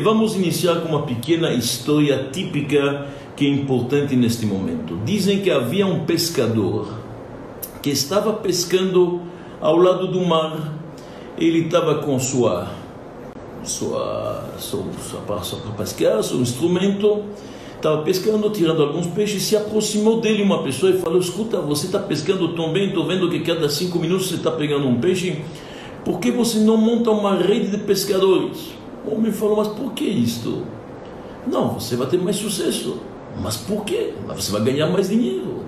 Vamos iniciar com uma pequena história típica que é importante neste momento. Dizem que havia um pescador que estava pescando ao lado do mar. Ele estava com sua sua sua, para pescar, seu instrumento, estava pescando, tirando alguns peixes, se aproximou dele uma pessoa e falou: Escuta, você está pescando tão bem, estou vendo que cada cinco minutos você está pegando um peixe, por que você não monta uma rede de pescadores? O homem falou, mas por que isto? Não, você vai ter mais sucesso. Mas por quê? Você vai ganhar mais dinheiro.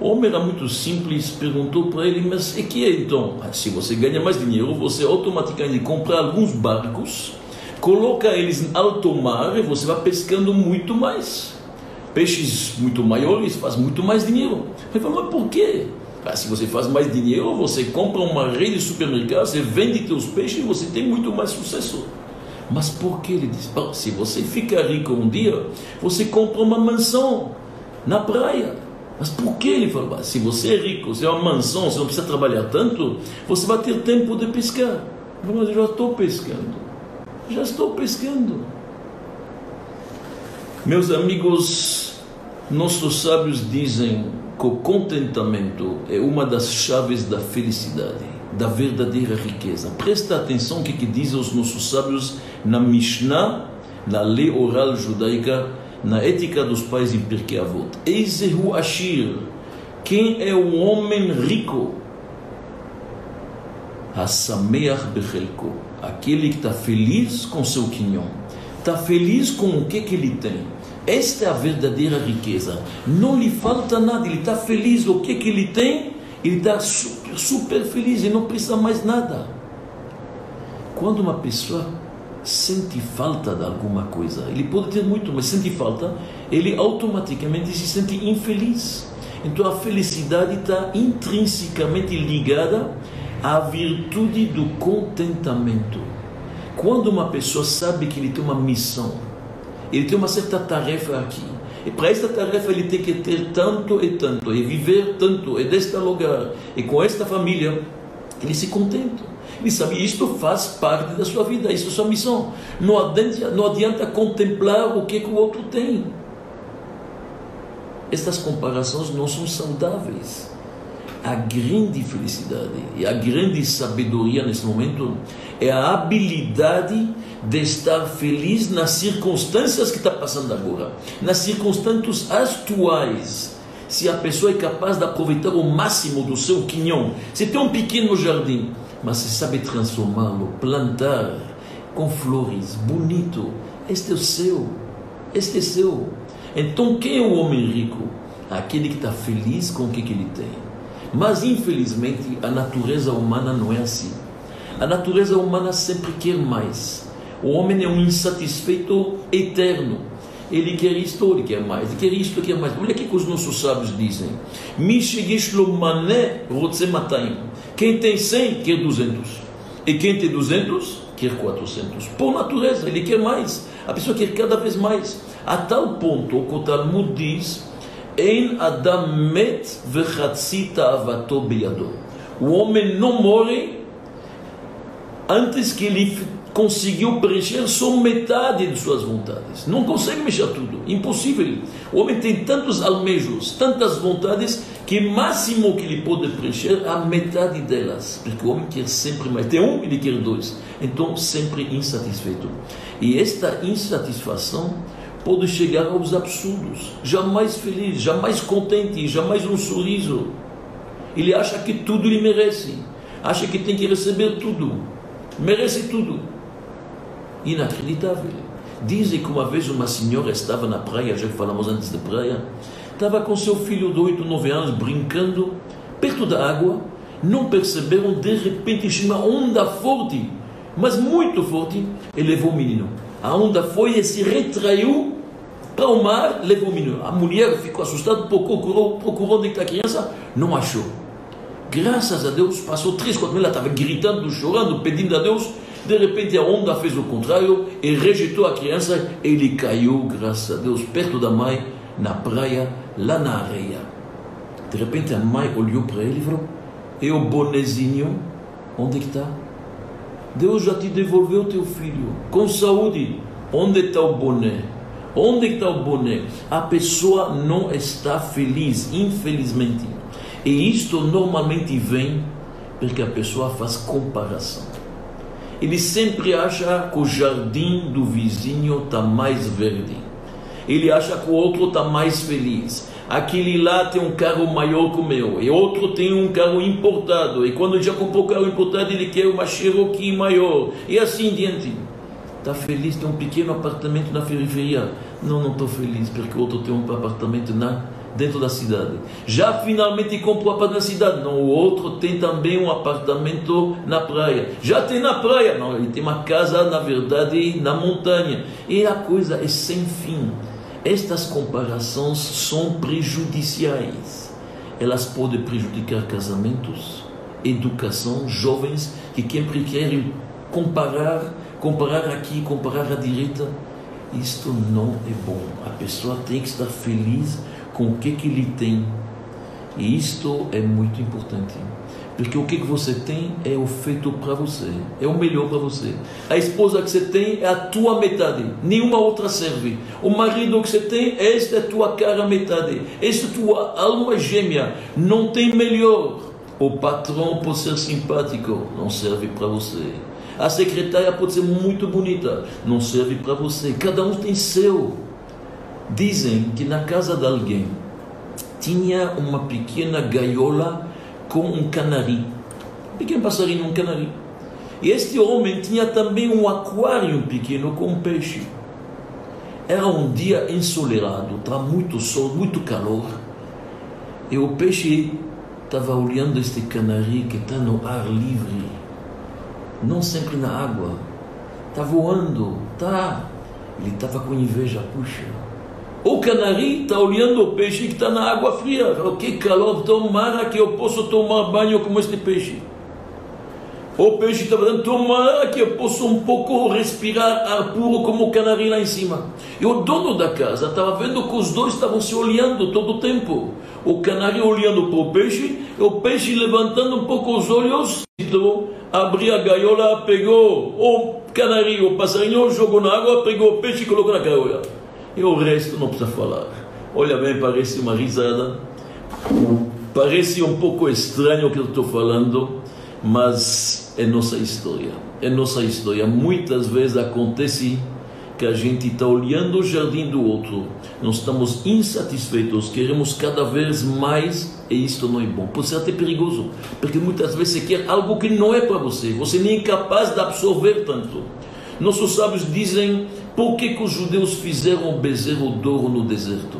O homem era muito simples, perguntou para ele, mas e que é então? Ah, se você ganha mais dinheiro, você automaticamente compra alguns barcos, coloca eles em alto mar e você vai pescando muito mais. Peixes muito maiores faz muito mais dinheiro. Ele falou, mas por quê? Ah, se você faz mais dinheiro, você compra uma rede de supermercados, você vende seus peixes e você tem muito mais sucesso. Mas por que ele diz? Se você ficar rico um dia, você compra uma mansão na praia. Mas por que ele falou? Se você é rico, se é uma mansão, você não precisa trabalhar tanto, você vai ter tempo de pescar. Mas eu já estou pescando. Já estou pescando. Meus amigos, nossos sábios dizem que o contentamento é uma das chaves da felicidade da verdadeira riqueza. Presta atenção o que, que dizem os nossos sábios na Mishnah, na lei oral judaica, na ética dos pais em Pirkei Avot. Ashir, quem é o homem rico? Hasameach Bechelko, aquele que está feliz com seu quinhão, está feliz com o que, que ele tem. Esta é a verdadeira riqueza. Não lhe falta nada, ele está feliz o que, que ele tem ele está super, feliz e não precisa mais nada. Quando uma pessoa sente falta de alguma coisa, ele pode ter muito, mas sente falta, ele automaticamente se sente infeliz. Então a felicidade está intrinsecamente ligada à virtude do contentamento. Quando uma pessoa sabe que ele tem uma missão, ele tem uma certa tarefa aqui, e para esta tarefa ele tem que ter tanto e tanto, e viver tanto, e deste lugar, e com esta família, ele se contenta. Ele sabe, isto faz parte da sua vida, isso é sua missão. Não adianta, não adianta contemplar o que, que o outro tem. Estas comparações não são saudáveis. A grande felicidade e a grande sabedoria nesse momento é a habilidade de estar feliz nas circunstâncias que está passando agora, nas circunstâncias atuais. Se a pessoa é capaz de aproveitar o máximo do seu quinhão, se tem um pequeno jardim, mas se sabe transformá-lo, plantar com flores, bonito, este é o seu, este é seu. Então, quem é o homem rico? Aquele que está feliz com o que, que ele tem. Mas, infelizmente, a natureza humana não é assim. A natureza humana sempre quer mais. O homem é um insatisfeito eterno. Ele quer isto, ele quer mais, ele quer isto, ele quer mais. Olha o que os nossos sábios dizem. Quem tem 100 quer 200. E quem tem 200 quer 400. Por natureza, ele quer mais. A pessoa quer cada vez mais. A tal ponto, o Talmud diz: En Adam met. O homem não morre antes que ele conseguiu preencher só metade de suas vontades. Não consegue mexer tudo, impossível. O homem tem tantos almejos, tantas vontades, que máximo que ele pode preencher a metade delas. Porque o homem quer sempre mais. Tem um, ele quer dois. Então, sempre insatisfeito. E esta insatisfação pode chegar aos absurdos. Jamais feliz, jamais contente, jamais um sorriso. Ele acha que tudo lhe merece. Acha que tem que receber tudo. Merece tudo inacreditável. Dizem que uma vez uma senhora estava na praia, já que falamos antes da praia, estava com seu filho de 8, 9 anos brincando perto da água, não perceberam, de repente uma onda forte, mas muito forte, e levou o menino. A onda foi e se retraiu para o mar, levou o menino. A mulher ficou assustada, procurou, procurou onde está a criança, não achou. Graças a Deus, passou três, quatro ela estava gritando, chorando, pedindo a Deus, de repente a onda fez o contrário e rejeitou a criança. Ele caiu, graças a Deus, perto da mãe, na praia, lá na areia. De repente a mãe olhou para ele e falou: E o bonezinho, onde está? Deus já te devolveu teu filho com saúde. Onde está o boné? Onde está o boné? A pessoa não está feliz, infelizmente. E isto normalmente vem porque a pessoa faz comparação. Ele sempre acha que o jardim do vizinho está mais verde. Ele acha que o outro está mais feliz. Aquele lá tem um carro maior que o meu. E outro tem um carro importado. E quando já comprou o carro importado, ele quer uma Cherokee maior. E assim diante. Está feliz, tem um pequeno apartamento na periferia. Não, não estou feliz, porque o outro tem um apartamento na dentro da cidade. Já finalmente comprou um apartamento na cidade. Não, o outro tem também um apartamento na praia. Já tem na praia. Não, ele tem uma casa, na verdade, na montanha. E a coisa é sem fim. Estas comparações são prejudiciais. Elas podem prejudicar casamentos, educação, jovens que sempre querem comparar, comparar aqui, comparar à direita. Isto não é bom. A pessoa tem que estar feliz com o que, que ele tem. E isto é muito importante. Porque o que, que você tem é o feito para você, é o melhor para você. A esposa que você tem é a tua metade, nenhuma outra serve. O marido que você tem, esta é a tua cara metade, esta é a tua alma gêmea, não tem melhor. O patrão pode ser simpático, não serve para você. A secretária pode ser muito bonita, não serve para você. Cada um tem seu. Dizem que na casa de alguém tinha uma pequena gaiola com um canari. Um pequeno passarinho, um canari. E este homem tinha também um aquário pequeno com um peixe. Era um dia ensolarado, estava muito sol, muito calor. E o peixe estava olhando este canari que está no ar livre, não sempre na água. Está voando, tá. Ele estava com inveja, puxa o canari está olhando o peixe que está na água fria. Oh, que calor, tomara que eu possa tomar banho como este peixe. O peixe está falando, tomara que eu possa um pouco respirar ar puro como o canari lá em cima. E o dono da casa estava vendo que os dois estavam se olhando todo o tempo. O canari olhando para o peixe, e o peixe levantando um pouco os olhos, então, abriu a gaiola, pegou o canari, o passarinho, jogou na água, pegou o peixe e colocou na gaiola. E o resto não precisa falar. Olha bem, parece uma risada. Parece um pouco estranho o que eu estou falando, mas é nossa história. É nossa história. Muitas vezes acontece que a gente está olhando o jardim do outro, nós estamos insatisfeitos, queremos cada vez mais e isto não é bom. Pode ser até perigoso, porque muitas vezes você quer algo que não é para você, você nem é capaz de absorver tanto. Nossos sábios dizem por que, que os judeus fizeram o bezerro de ouro no deserto?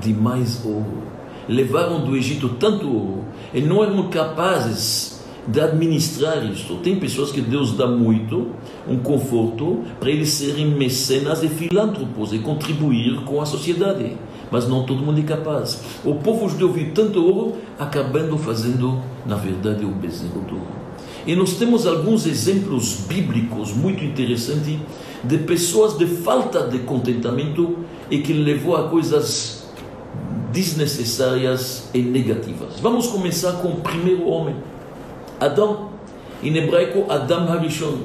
De mais ouro. Levaram do Egito tanto ouro e não eram capazes de administrar isto. Tem pessoas que Deus dá muito, um conforto, para eles serem mecenas e filântropos e contribuir com a sociedade. Mas não todo mundo é capaz. O povo judeu viu tanto ouro, acabando fazendo, na verdade, o bezerro de ouro. E nós temos alguns exemplos bíblicos muito interessantes de pessoas de falta de contentamento e que levou a coisas desnecessárias e negativas. Vamos começar com o primeiro homem, Adão, em hebraico Adam Harishon.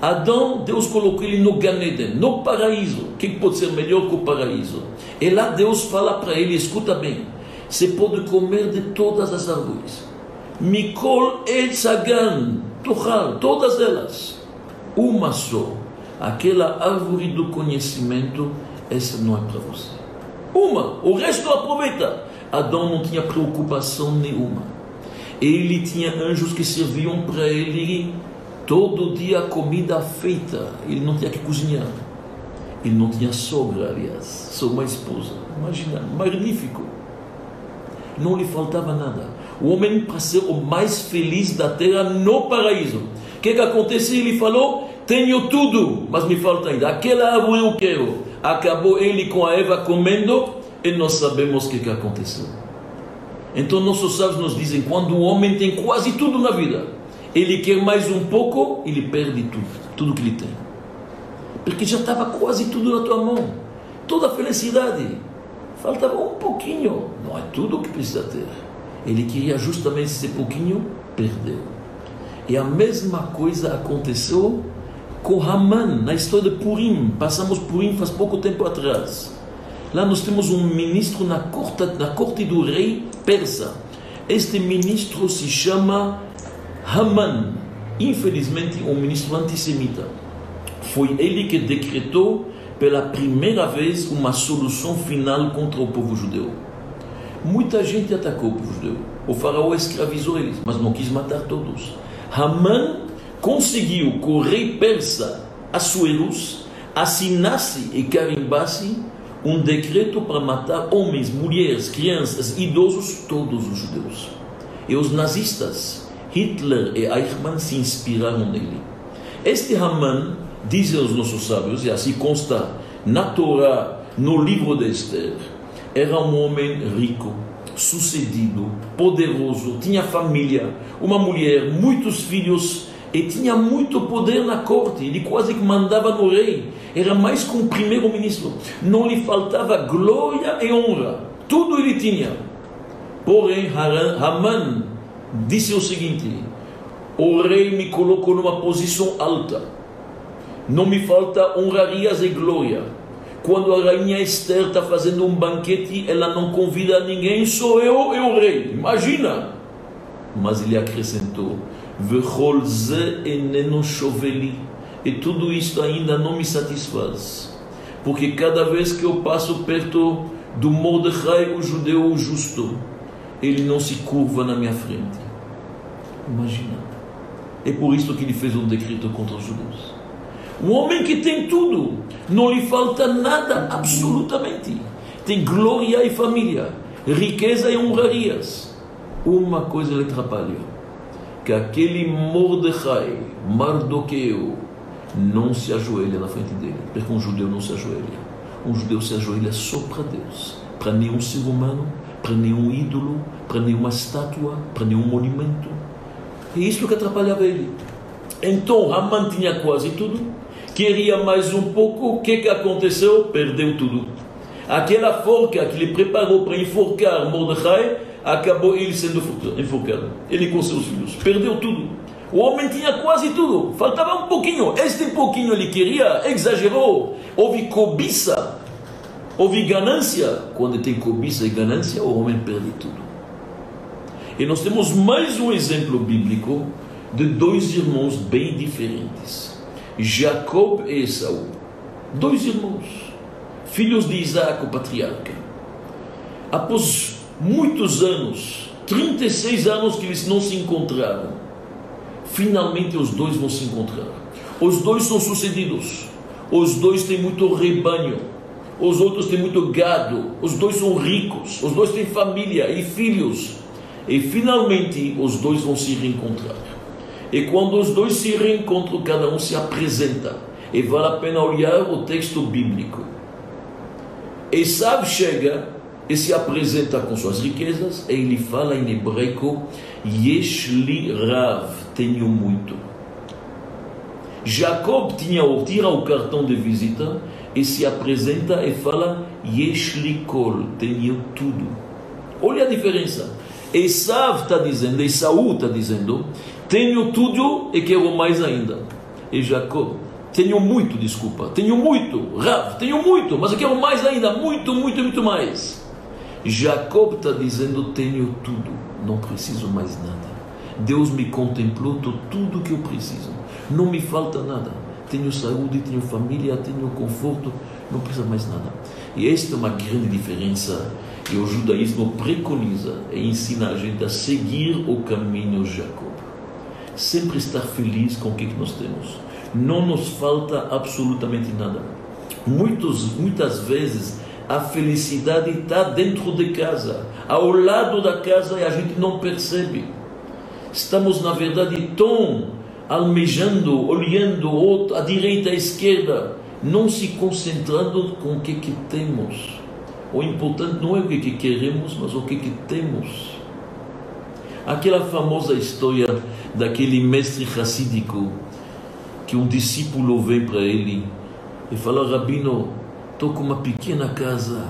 Adão, Deus colocou ele no Ganeden, no paraíso. O que pode ser melhor que o paraíso? E lá Deus fala para ele: escuta bem, você pode comer de todas as árvores. Mikol Etzagan, Tuchal, todas elas. Uma só aquela árvore do conhecimento, essa não é para você. Uma, o resto aproveita. Adão não tinha preocupação nenhuma. Ele tinha anjos que serviam para ele todo dia comida feita. Ele não tinha que cozinhar. Ele não tinha sogra, aliás, só uma esposa. Imagina, magnífico. Não lhe faltava nada. O homem para ser o mais feliz da terra no paraíso. O que, que aconteceu? Ele falou: tenho tudo, mas me falta ainda. Aquela árvore eu quero. Acabou ele com a Eva comendo e nós sabemos o que, que aconteceu. Então nossos sábios nos dizem, quando o homem tem quase tudo na vida, ele quer mais um pouco, ele perde tudo, tudo que ele tem. Porque já estava quase tudo na tua mão. Toda a felicidade. Faltava um pouquinho. Não é tudo o que precisa ter. Ele queria justamente esse pouquinho, perdeu. E a mesma coisa aconteceu com Haman, na história de Purim. Passamos Purim faz pouco tempo atrás. Lá nós temos um ministro na corte, na corte do rei persa. Este ministro se chama Haman. Infelizmente, um ministro antissemita. Foi ele que decretou pela primeira vez uma solução final contra o povo judeu. Muita gente atacou o povo judeu. O faraó escravizou eles, mas não quis matar todos. Haman conseguiu que o rei persa Assuerus assinasse e carimbasse um decreto para matar homens, mulheres, crianças, idosos, todos os judeus. E os nazistas, Hitler e Eichmann, se inspiraram nele. Este Haman, dizem os nossos sábios, e assim consta na Torá, no livro de Esther, era um homem rico, sucedido, poderoso, tinha família, uma mulher, muitos filhos e tinha muito poder na corte, ele quase que mandava no rei, era mais que um primeiro-ministro, não lhe faltava glória e honra, tudo ele tinha. Porém, Haman disse o seguinte: o rei me colocou numa posição alta, não me falta honrarias e glória. Quando a rainha Esther está fazendo um banquete, ela não convida ninguém, sou eu e o rei. Imagina! Mas ele acrescentou: E tudo isto ainda não me satisfaz. Porque cada vez que eu passo perto do Mordecai, o judeu o justo, ele não se curva na minha frente. Imagina. É por isso que ele fez um decreto contra os judeus. Um homem que tem tudo, não lhe falta nada, absolutamente. Tem glória e família, riqueza e honrarias. Uma coisa lhe atrapalha que aquele Mordecai, Mardoqueu, não se ajoelha na frente dele, porque um judeu não se ajoelha. Um judeu se ajoelha só para Deus, para nenhum ser humano, para nenhum ídolo, para nenhuma estátua, para nenhum monumento. É isso que atrapalhava ele. Então Haman tinha quase tudo, queria mais um pouco, o que, que aconteceu? Perdeu tudo. Aquela forca que ele preparou para enforcar Mordecai acabou ele sendo enforcado. Ele com seus filhos. Perdeu tudo. O homem tinha quase tudo. Faltava um pouquinho. Este pouquinho ele queria, exagerou. Houve cobiça. Houve ganância. Quando tem cobiça e ganância, o homem perde tudo. E nós temos mais um exemplo bíblico de dois irmãos bem diferentes. Jacob e Esaú. Dois irmãos. Filhos de Isaac, o patriarca. Após muitos anos, 36 anos que eles não se encontraram. Finalmente os dois vão se encontrar. Os dois são sucedidos. Os dois têm muito rebanho. Os outros têm muito gado. Os dois são ricos. Os dois têm família e filhos. E finalmente os dois vão se reencontrar. E quando os dois se reencontram, cada um se apresenta. E vale a pena olhar o texto bíblico. Esav chega e se apresenta com suas riquezas, e ele fala em hebraico, Yeshli Rav, tenho muito. Jacob tinha, tira o cartão de visita e se apresenta e fala, Yeshli Kol, tenho tudo. Olha a diferença. Esav está dizendo, Esaú está dizendo, tenho tudo e quero mais ainda. E Jacob, tenho muito, desculpa, tenho muito, Rav, tenho muito, mas eu quero mais ainda, muito, muito, muito mais. Jacob está dizendo: Tenho tudo, não preciso mais nada. Deus me contemplou, tudo que eu preciso, não me falta nada. Tenho saúde, tenho família, tenho conforto, não precisa mais nada. E esta é uma grande diferença que o judaísmo preconiza e ensina a gente a seguir o caminho de Jacob. Sempre estar feliz com o que nós temos. Não nos falta absolutamente nada. Muitos, muitas vezes a felicidade está dentro de casa, ao lado da casa e a gente não percebe. Estamos, na verdade, tão almejando, olhando à direita à esquerda, não se concentrando com o que, que temos. O importante não é o que, que queremos, mas o que, que temos. Aquela famosa história daquele mestre racídico que um discípulo vem para ele e fala: Rabino, Estou com uma pequena casa,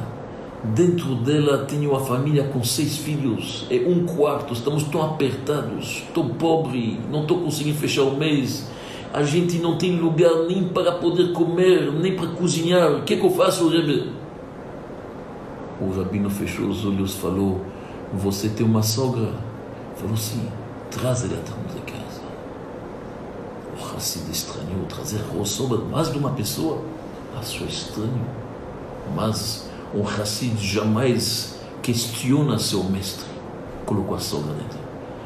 Dentro dela tenho a família com seis filhos, é um quarto, estamos tão apertados, estou pobre, não estou conseguindo fechar o mês, a gente não tem lugar nem para poder comer, nem para cozinhar, o que, é que eu faço, Rebbe? O rabino fechou os olhos e falou, você tem uma sogra? Falou sim, traz ela dentro de casa. O Hassid estranhou trazer a sogra mais de uma pessoa, achou estranho, mas um Hassid jamais questiona seu mestre. Colocou a sogra dentro.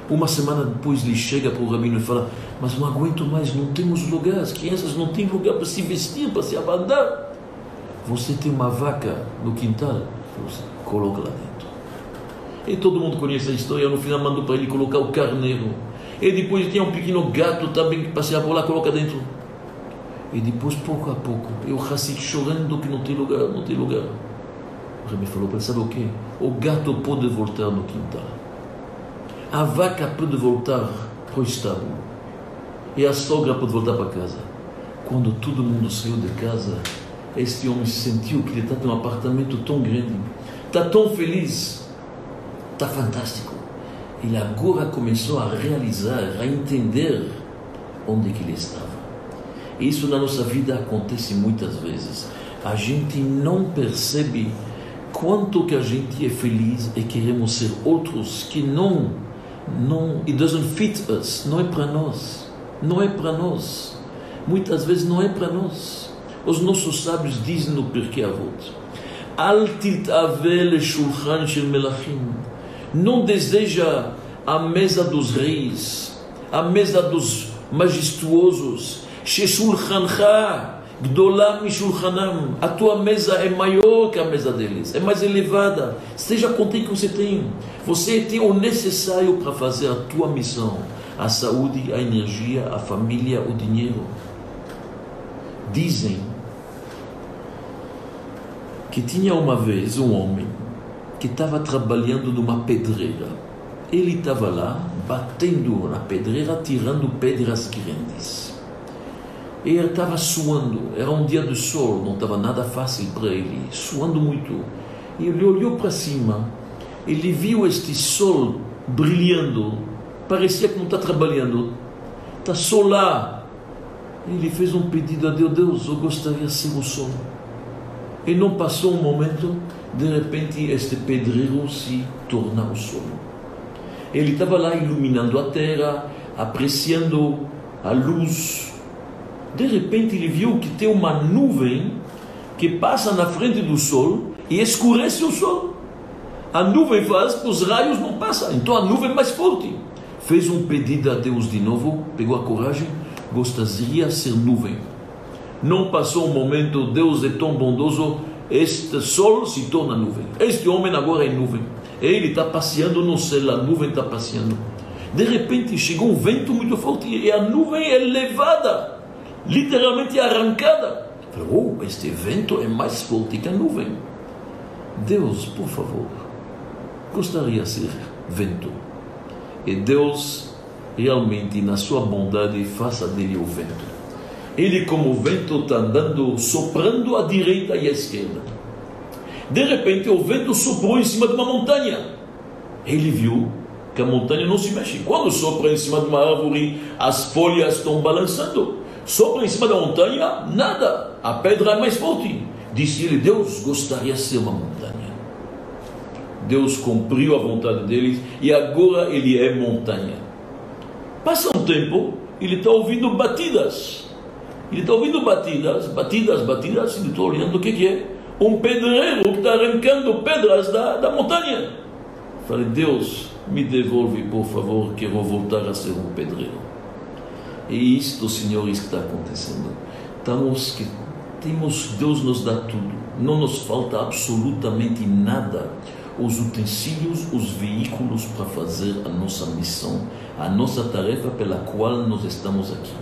Uma semana depois ele chega para o rabino e fala: Mas não aguento mais, não temos lugar, as crianças não têm lugar para se vestir, para se abandar. Você tem uma vaca no quintal? Você coloca lá dentro. E todo mundo conhece a história. No final mandou para ele colocar o carneiro. E depois tinha um pequeno gato também que passeava por lá, coloca dentro. E depois, pouco a pouco, eu Hassid chorando que não tem lugar, não tem lugar. O Rebbe falou para ele, sabe o quê? O gato pode voltar no quintal. A vaca pode voltar para o estábulo. E a sogra pode voltar para casa. Quando todo mundo saiu de casa, este homem sentiu que ele está num apartamento tão grande, está tão feliz, está fantástico. Ele agora começou a realizar, a entender onde que ele estava. Isso na nossa vida acontece muitas vezes. A gente não percebe quanto que a gente é feliz e queremos ser outros que não, não, it doesn't fit us, não é para nós, não é para nós. Muitas vezes não é para nós. Os nossos sábios dizem no Pirkei Avot, Al titavel shulchan shel melachim. Não deseja a mesa dos reis, a mesa dos majestuosos, sheshulchancha Gdolam Mishulchanam, a tua mesa é maior que a mesa deles, é mais elevada. Seja contente que você tem. Você tem o necessário para fazer a tua missão: a saúde, a energia, a família, o dinheiro. Dizem que tinha uma vez um homem que estava trabalhando numa pedreira. Ele estava lá batendo na pedreira, tirando pedras grandes. E ele estava suando, era um dia de sol, não estava nada fácil para ele, suando muito. E ele olhou para cima, ele viu este sol brilhando, parecia que não está trabalhando, está só lá. Ele fez um pedido a Deus: Deus, eu gostaria de ser o sol. E não passou um momento, de repente este pedreiro se torna o sol. Ele estava lá iluminando a terra, apreciando a luz de repente ele viu que tem uma nuvem que passa na frente do sol e escurece o sol. A nuvem faz que os raios não passam, então a nuvem é mais forte. Fez um pedido a Deus de novo, pegou a coragem, gostaria de ser nuvem. Não passou um momento, Deus é tão bondoso, este sol se torna nuvem. Este homem agora é nuvem. Ele está passeando no céu, a nuvem está passeando. De repente chegou um vento muito forte e a nuvem é levada literalmente arrancada. Oh, este vento é mais forte que a nuvem. Deus, por favor, gostaria de ser vento. E Deus, realmente, na sua bondade, faça dele o vento. Ele, como vento, está andando, soprando à direita e à esquerda. De repente, o vento soprou em cima de uma montanha. Ele viu que a montanha não se mexe. Quando sopra em cima de uma árvore, as folhas estão balançando. Sopra em cima da montanha, nada. A pedra é mais forte. Disse ele: Deus gostaria de ser uma montanha. Deus cumpriu a vontade dele e agora ele é montanha. Passa um tempo, ele está ouvindo batidas. Ele está ouvindo batidas, batidas, batidas, ele está olhando o que, que é? Um pedreiro que está arrancando pedras da, da montanha. Falei, Deus, me devolve, por favor, que eu vou voltar a ser um pedreiro. É isto, senhores, que está acontecendo. Estamos que temos, Deus nos dá tudo, não nos falta absolutamente nada. Os utensílios, os veículos para fazer a nossa missão, a nossa tarefa pela qual nós estamos aqui.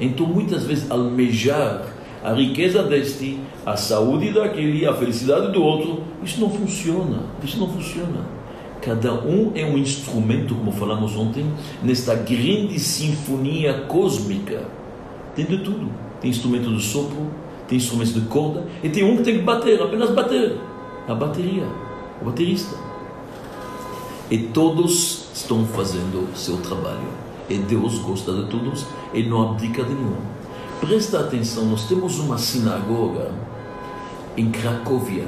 Então, muitas vezes, almejar a riqueza deste, a saúde daquele, a felicidade do outro, isso não funciona. Isso não funciona. Cada um é um instrumento, como falamos ontem, nesta grande sinfonia cósmica. Tem de tudo. Tem instrumento de sopro, tem instrumentos de corda, e tem um que tem que bater, apenas bater. a bateria, o baterista. E todos estão fazendo seu trabalho. E Deus gosta de todos e não abdica de nenhum. Presta atenção, nós temos uma sinagoga em Cracóvia.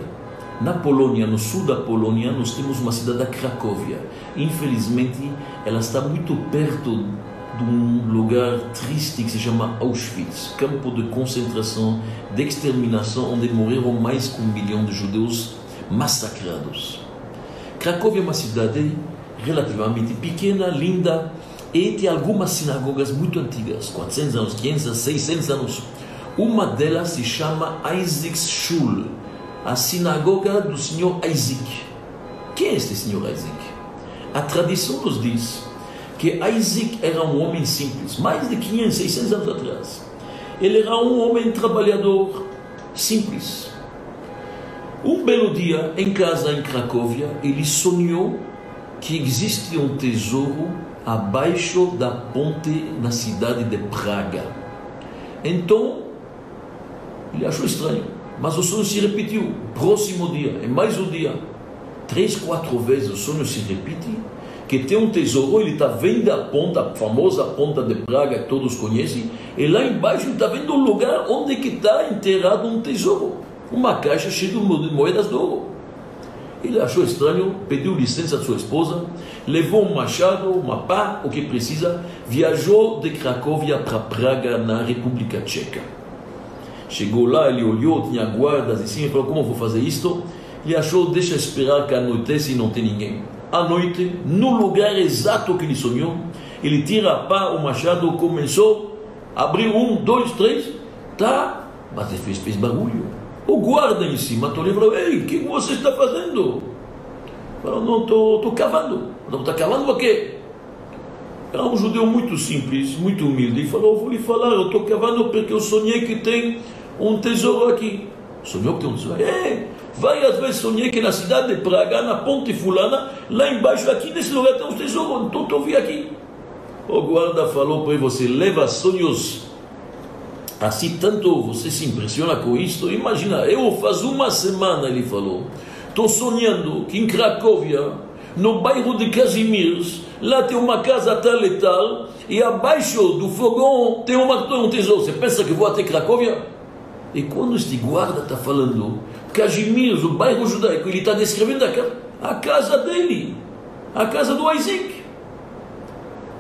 Na Polônia, no sul da Polônia, nós temos uma cidade, Cracóvia. Infelizmente, ela está muito perto de um lugar triste que se chama Auschwitz, campo de concentração, de exterminação, onde morreram mais de um milhão de judeus massacrados. Cracóvia é uma cidade relativamente pequena, linda, e tem algumas sinagogas muito antigas, 400 anos, 500, 600 anos. Uma delas se chama Isaac's Shul, a sinagoga do senhor Isaac. Quem é este senhor Isaac? A tradição nos diz que Isaac era um homem simples, mais de 500, 600 anos atrás. Ele era um homem trabalhador simples. Um belo dia, em casa em Cracóvia, ele sonhou que existe um tesouro abaixo da ponte na cidade de Praga. Então, ele achou estranho, mas o sonho se repetiu. Próximo dia, é mais um dia. Três, quatro vezes o sonho se repete que tem um tesouro, ele está vendo a ponta, a famosa ponta de Praga que todos conhecem, e lá embaixo ele está vendo o lugar onde que está enterrado um tesouro, uma caixa cheia de moedas de ouro. Ele achou estranho, pediu licença de sua esposa, levou um machado, uma pá, o que precisa, viajou de Cracóvia para Praga, na República Tcheca. Chegou lá, ele olhou, tinha guardas e assim, falou: Como vou fazer isto? Ele achou: Deixa esperar que anoitece e não tem ninguém à noite, no lugar exato que ele sonhou, ele tira a pá, o machado, começou, abriu um, dois, três, tá, mas ele fez, fez barulho. O guarda em cima tô falou, ei, o que você está fazendo? Falou, não, estou cavando. Não, está cavando o quê? Era um judeu muito simples, muito humilde, e falou, vou lhe falar, eu estou cavando porque eu sonhei que tem um tesouro aqui. Sonhou que um tesouro? É, Várias vezes sonhei que na cidade de Praga, na ponte fulana, lá embaixo, aqui nesse lugar tem um tesouro, então eu vi aqui. O guarda falou para você leva sonhos assim tanto você se impressiona com isto? Imagina, eu faz uma semana, ele falou, estou sonhando que em Cracóvia, no bairro de Casimirs, lá tem uma casa tal e tal, e abaixo do fogão tem uma, um tesouro. Você pensa que vou até Cracóvia? E quando este guarda está falando, Casimir, o bairro judaico, ele está descrevendo a, a, casa dele, a casa do Isaac.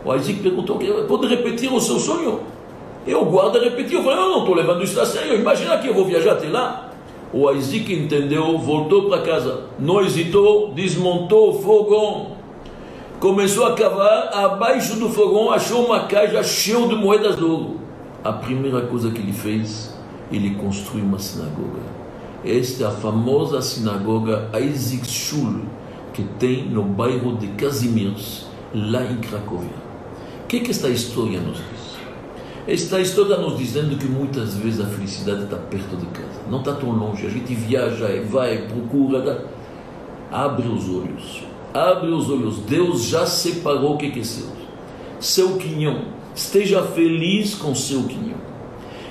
O Isaac perguntou: pode repetir o seu sonho? E o guarda repetiu: eu falei, não, não estou levando isso a sério, imagina que eu vou viajar até lá. O Isaac entendeu, voltou para casa, não hesitou, desmontou o fogão, começou a cavar, abaixo do fogão achou uma caixa cheia de moedas de ouro. A primeira coisa que ele fez, ele construiu uma sinagoga. Esta é a famosa sinagoga Isaac Shul, que tem no bairro de Casimirs, lá em Cracóvia. O que, que esta história nos diz? Esta história nos dizendo que muitas vezes a felicidade está perto de casa, não está tão longe. A gente viaja, vai, procura, abre os olhos, abre os olhos. Deus já separou o que, que é seu. Seu quinhão, esteja feliz com seu quinhão.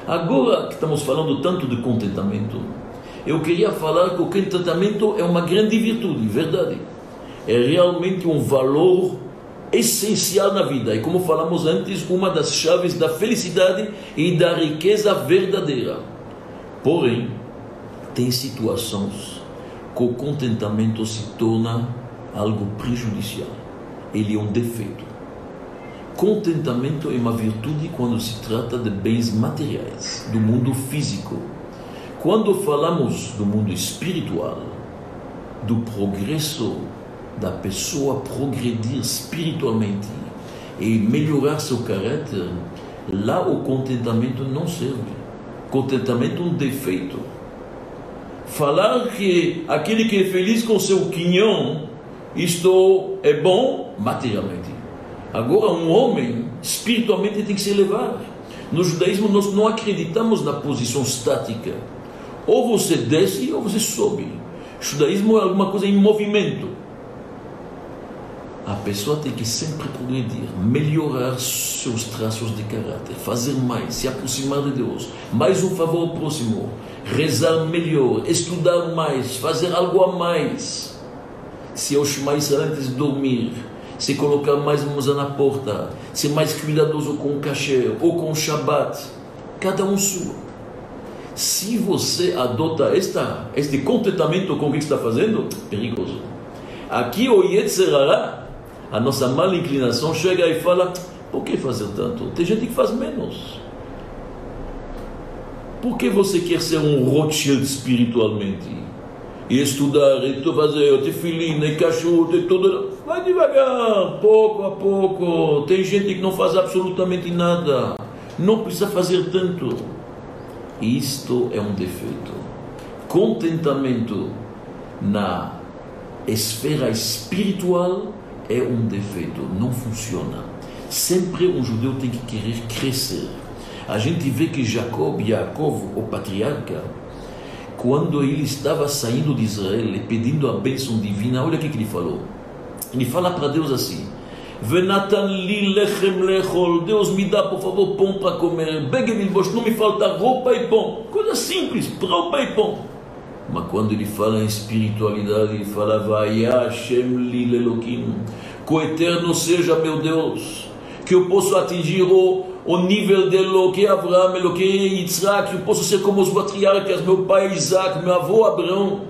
Agora que estamos falando tanto de contentamento, eu queria falar que o contentamento é uma grande virtude, verdade. É realmente um valor essencial na vida. E como falamos antes, uma das chaves da felicidade e da riqueza verdadeira. Porém, tem situações que o contentamento se torna algo prejudicial. Ele é um defeito. Contentamento é uma virtude quando se trata de bens materiais, do mundo físico quando falamos do mundo espiritual, do progresso da pessoa progredir espiritualmente e melhorar seu caráter, lá o contentamento não serve. Contentamento é um defeito. Falar que aquele que é feliz com seu quinhão, isto é bom materialmente. Agora, um homem espiritualmente tem que se elevar. No judaísmo, nós não acreditamos na posição estática ou você desce ou você sobe. O judaísmo é alguma coisa em movimento. A pessoa tem que sempre progredir, melhorar seus traços de caráter, fazer mais, se aproximar de Deus, mais um favor ao próximo, rezar melhor, estudar mais, fazer algo a mais. Se aos mais antes de dormir, se colocar mais mãos na porta, ser mais cuidadoso com o cachê ou com o Shabat, cada um sua. Se você adota esta, este contentamento com o que está fazendo, perigoso. Aqui o Yetzerará, a nossa mala inclinação chega e fala: por que fazer tanto? Tem gente que faz menos. Por que você quer ser um Rothschild espiritualmente? E estudar, e fazer, tefilina, e cachorro, e tudo. Vai devagar, pouco a pouco. Tem gente que não faz absolutamente nada. Não precisa fazer tanto. Isto é um defeito. Contentamento na esfera espiritual é um defeito, não funciona. Sempre um judeu tem que querer crescer. A gente vê que Jacob, Jacob, o patriarca, quando ele estava saindo de Israel pedindo a bênção divina, olha o que ele falou. Ele fala para Deus assim: Venatan li lechem lechol, Deus me dá por favor pão para comer, não me falta roupa e pão. Coisa simples, roupa e pão. Mas quando ele fala em espiritualidade, ele fala, vai Hashem li lelokim, que o eterno seja meu Deus, que eu possa atingir o, o nível de Eloque Abraão, Eloque Yitzhak, que eu possa ser como os patriarcas, meu pai Isaac, meu avô Abraão,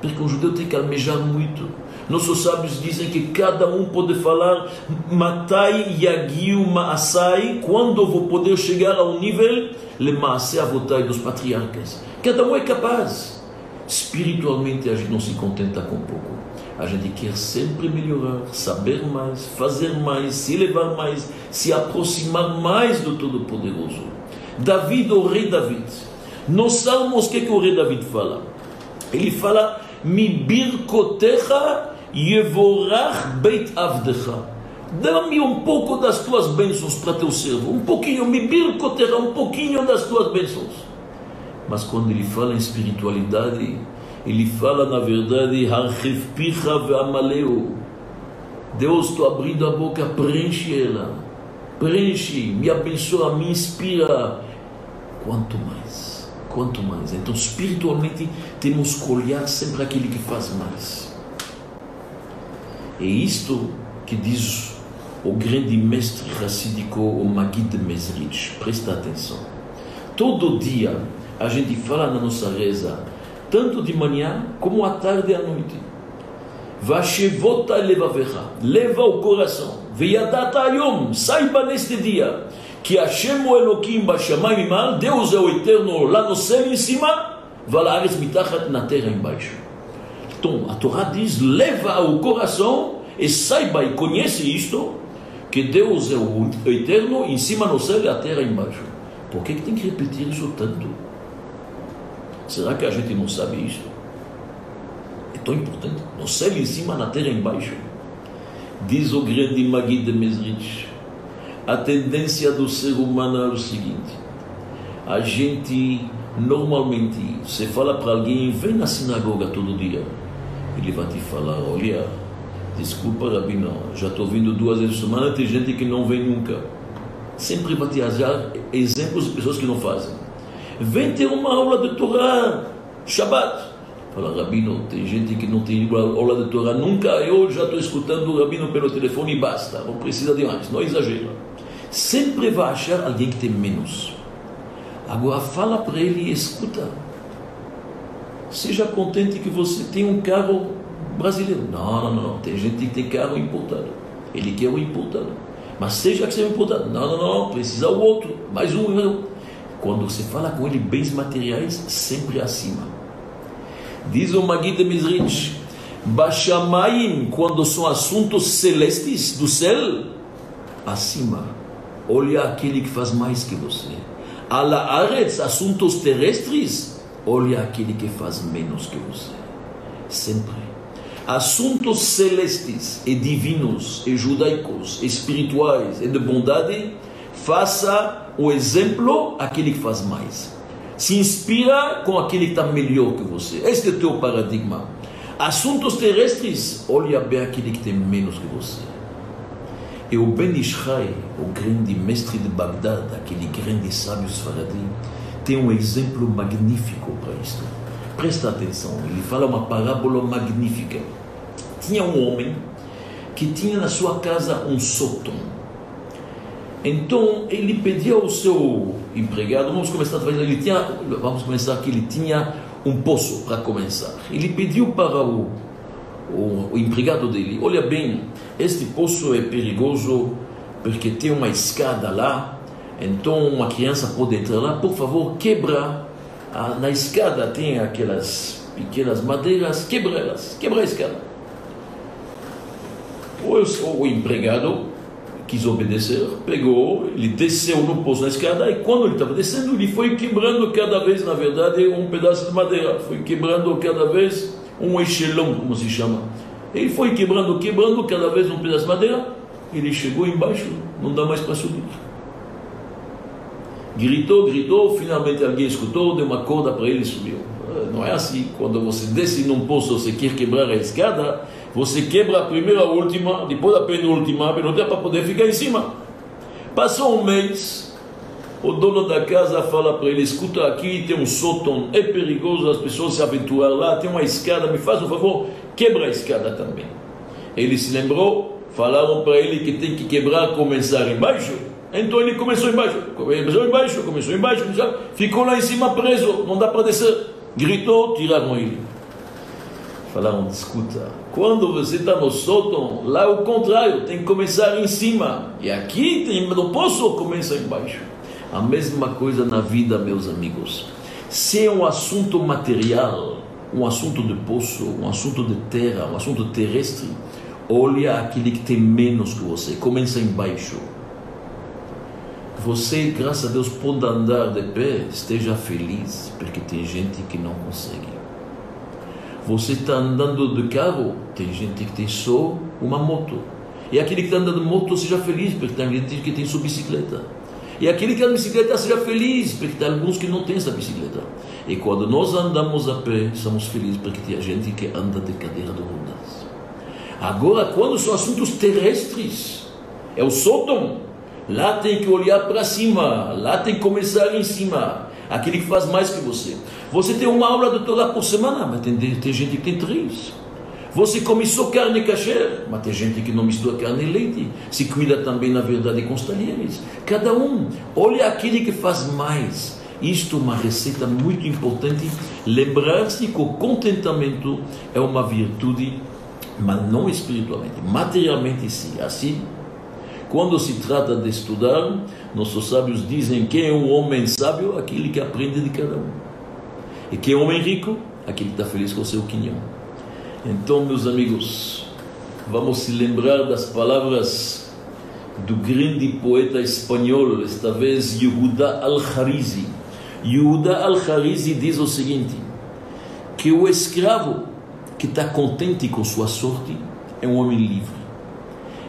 porque o judeu tem que almejar muito. Nossos sábios dizem que cada um pode falar Matai Yagiu Maasai, quando vou poder chegar ao nível Le Maasei Avotai dos patriarcas. Cada um é capaz. Espiritualmente a gente não se contenta com pouco. A gente quer sempre melhorar, saber mais, fazer mais, se elevar mais, se aproximar mais do Todo-Poderoso. David, o rei David. Nos Salmos, o que, que o rei David fala? Ele fala: Mi birkotecha yevorach beit avdecha. Dá-me um pouco das tuas bênçãos para teu servo. Um pouquinho, mi birkotecha, um pouquinho das tuas bênçãos. Mas quando ele fala em espiritualidade, ele fala na verdade, Deus, estou abrindo a boca, preenche ela, preenche, me abençoa, me inspira. Quanto mais, quanto mais. Então, espiritualmente, temos que olhar sempre aquele que faz mais. É isto que diz o grande mestre racídico, o Magid Mesrich. Presta atenção. Todo dia, a gente fala na nossa reza, tanto de manhã como à tarde e à noite. Vashevota levavecha, leva o coração. Veyadata yom, saiba neste dia que Hashem o Elohim bashamayim mal, Deus é o eterno lá no céu em cima, valares mitachat na terra embaixo. Então, a Torá diz, leva o coração e saiba e conhece isto, que Deus é o eterno em cima no céu e a terra embaixo. Por que, que tem que repetir isso tanto? Será que a gente não sabe isso? É tão importante. No céu em cima, na terra embaixo. Diz o grande Magui de Mesrich, a tendência do ser humano é o seguinte: a gente normalmente, você fala para alguém, vem na sinagoga todo dia, ele vai te falar: olha, desculpa, Rabino, já estou vindo duas vezes por semana, tem gente que não vem nunca. Sempre vai te achar exemplos de pessoas que não fazem. Vem ter uma aula de Torá, Shabbat. Fala, Rabino, tem gente que não tem aula de Torá nunca, eu já estou escutando o Rabino pelo telefone e basta, não precisa de mais, não exagera. Sempre vai achar alguém que tem menos. Agora fala para ele e escuta. Seja contente que você tem um carro brasileiro. Não, não, não, tem gente que tem carro importado. Ele quer o importado. Mas seja que seja importado. Não, não, não, precisa o outro. Mais um. Quando você fala com ele bens materiais, sempre acima. Diz o Magid Mizrich, Bashamayim, quando são assuntos celestes do céu, acima. Olha aquele que faz mais que você. Ala Aretz, assuntos terrestres, olha aquele que faz menos que você. Sempre. Assuntos celestes e divinos, e judaicos, espirituais e de bondade, faça o exemplo aquele que faz mais. Se inspira com aquele que está melhor que você. Este é o teu paradigma. Assuntos terrestres, olha bem aquele que tem menos que você. E o Ben Ishai, o grande mestre de Bagdad, aquele grande sábio Sfaradi, tem um exemplo magnífico para isto. Presta atenção, ele fala uma parábola magnífica. Tinha um homem que tinha na sua casa um sótão. Então ele pediu ao seu empregado, vamos começar a fazer, ele tinha, vamos começar que ele tinha um poço para começar. Ele pediu para o, o, o empregado dele, olha bem, este poço é perigoso porque tem uma escada lá, então uma criança pode entrar lá, por favor, quebra. Ah, na escada tem aquelas pequenas madeiras, quebra elas, quebra a escada. O, o empregado quis obedecer, pegou, ele desceu no poço na escada e quando ele estava descendo, ele foi quebrando cada vez, na verdade, um pedaço de madeira, foi quebrando cada vez um echelão, como se chama. Ele foi quebrando, quebrando cada vez um pedaço de madeira, ele chegou embaixo, não dá mais para subir. Gritou, gritou, finalmente alguém escutou, deu uma corda para ele e subiu. Ah, não é assim, quando você desce num poço, você quer quebrar a escada, você quebra a primeira, a última, depois a penúltima, a penúltima para poder ficar em cima. Passou um mês, o dono da casa fala para ele: escuta, aqui tem um sótão, é perigoso as pessoas se aventurar lá, tem uma escada, me faz um favor, quebra a escada também. Ele se lembrou, falaram para ele que tem que quebrar, começar embaixo. Então ele começou embaixo, começou embaixo, começou embaixo, ficou lá em cima preso, não dá para descer. Gritou, tiraram ele. Falaram, escuta, quando você está no sótão, lá é o contrário, tem que começar em cima. E aqui tem, no poço começa embaixo. A mesma coisa na vida, meus amigos. Se é um assunto material, um assunto de poço, um assunto de terra, um assunto terrestre, olha aquele que tem menos que você, começa embaixo. Você, graças a Deus, pode andar de pé, esteja feliz, porque tem gente que não consegue. Você está andando de carro, tem gente que tem só uma moto. E aquele que está andando de moto, seja feliz, porque tem gente que tem sua bicicleta. E aquele que anda de bicicleta, seja feliz, porque tem alguns que não têm essa bicicleta. E quando nós andamos a pé, somos felizes, porque tem gente que anda de cadeira de rodas. Agora, quando são assuntos terrestres, é o sótão. Lá tem que olhar para cima, lá tem que começar em cima. Aquele que faz mais que você. Você tem uma aula de Torá por semana, mas tem, tem gente que tem três. Você começou carne kasher, mas tem gente que não mistura carne e leite. Se cuida também, na verdade, com os talheres. Cada um, olha aquele que faz mais. Isto é uma receita muito importante. Lembrar-se que o contentamento é uma virtude, mas não espiritualmente, materialmente sim. Assim, quando se trata de estudar, nossos sábios dizem que é um homem sábio, aquele que aprende de cada um. E que é um homem rico, aquele que está feliz com o seu quinhão. Então, meus amigos, vamos se lembrar das palavras do grande poeta espanhol, esta vez Yehuda al-Kharizi. Yehuda al-Kharizi diz o seguinte: que o escravo que está contente com sua sorte é um homem livre.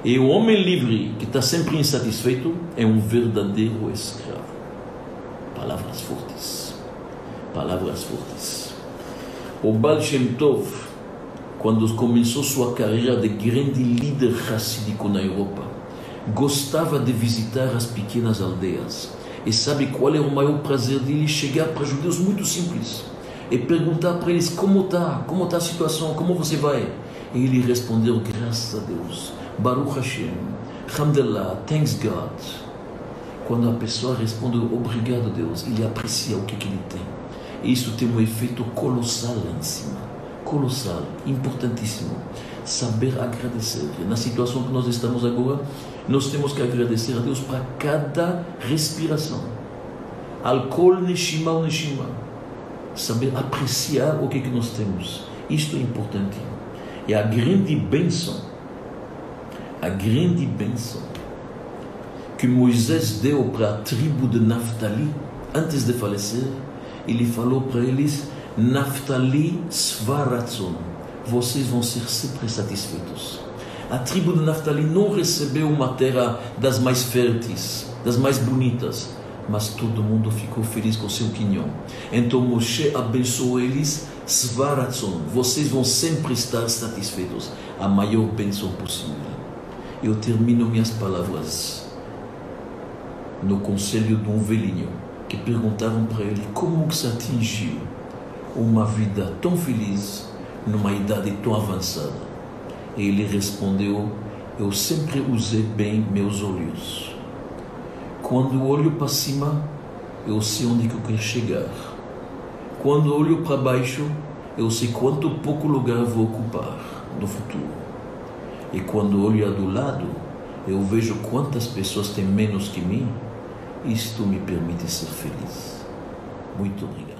E o homem livre que está sempre insatisfeito é um verdadeiro escravo. Palavras fortes. Palavras fortes. O Baal Shem Tov, quando começou sua carreira de grande líder racídico na Europa, gostava de visitar as pequenas aldeias. E sabe qual é o maior prazer dele? Chegar para judeus muito simples e perguntar para eles como está, como está a situação, como você vai. E ele respondeu, graças a Deus, Baruch Hashem, Alhamdulillah, thanks God. Quando a pessoa responde obrigado Deus, ele aprecia o que, que ele tem. E isso tem um efeito colossal lá em cima. Colossal, importantíssimo. Saber agradecer. Na situação que nós estamos agora, nós temos que agradecer a Deus para cada respiração. Alcool, neshima, neshima. Saber apreciar o que, que nós temos. Isto é importante. E a grande bênção a grande bênção que Moisés deu para a tribo de Naftali antes de falecer, ele falou para eles: Naftali Svaratzon, vocês vão ser sempre satisfeitos. A tribo de Naftali não recebeu uma terra das mais férteis, das mais bonitas, mas todo mundo ficou feliz com seu quinhão. Então Moshe abençoou eles, Svaratzon, vocês vão sempre estar satisfeitos, a maior bênção possível. Eu termino minhas palavras no conselho de um velhinho que perguntaram para ele como se atingiu uma vida tão feliz numa idade tão avançada. E ele respondeu: Eu sempre usei bem meus olhos. Quando olho para cima, eu sei onde eu quero chegar. Quando olho para baixo, eu sei quanto pouco lugar vou ocupar no futuro. E quando olho do lado, eu vejo quantas pessoas têm menos que mim. Isto me permite ser feliz. Muito obrigado.